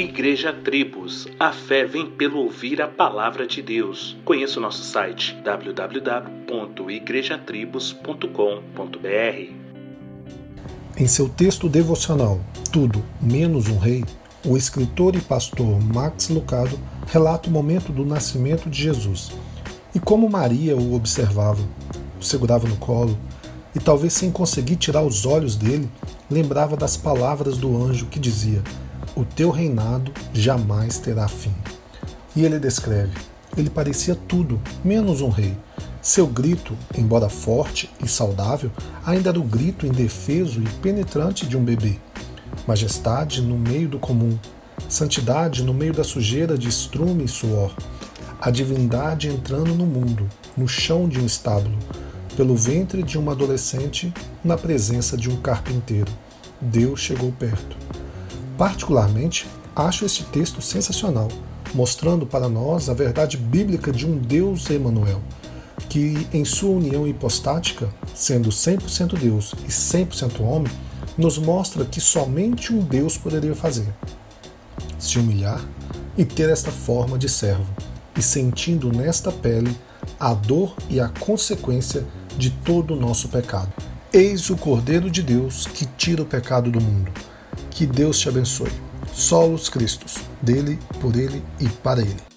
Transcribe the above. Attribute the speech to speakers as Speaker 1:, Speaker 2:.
Speaker 1: Igreja Tribos, a fé vem pelo ouvir a palavra de Deus. Conheça o nosso site www.igrejatribos.com.br.
Speaker 2: Em seu texto devocional Tudo menos um rei, o escritor e pastor Max Lucado relata o momento do nascimento de Jesus e como Maria o observava, o segurava no colo e, talvez sem conseguir tirar os olhos dele, lembrava das palavras do anjo que dizia: O teu reinado jamais terá fim. E ele descreve: ele parecia tudo, menos um rei. Seu grito, embora forte e saudável, ainda era o grito indefeso e penetrante de um bebê majestade no meio do comum, santidade no meio da sujeira de estrume e suor, a divindade entrando no mundo, no chão de um estábulo, pelo ventre de uma adolescente, na presença de um carpinteiro. Deus chegou perto. Particularmente, acho este texto sensacional, mostrando para nós a verdade bíblica de um Deus Emanuel, que em sua união hipostática, sendo 100% Deus e 100% homem, nos mostra que somente um Deus poderia fazer: se humilhar e ter esta forma de servo, e sentindo nesta pele a dor e a consequência de todo o nosso pecado. Eis o Cordeiro de Deus que tira o pecado do mundo. Que Deus te abençoe. Solos Cristos, dele, por ele e para ele.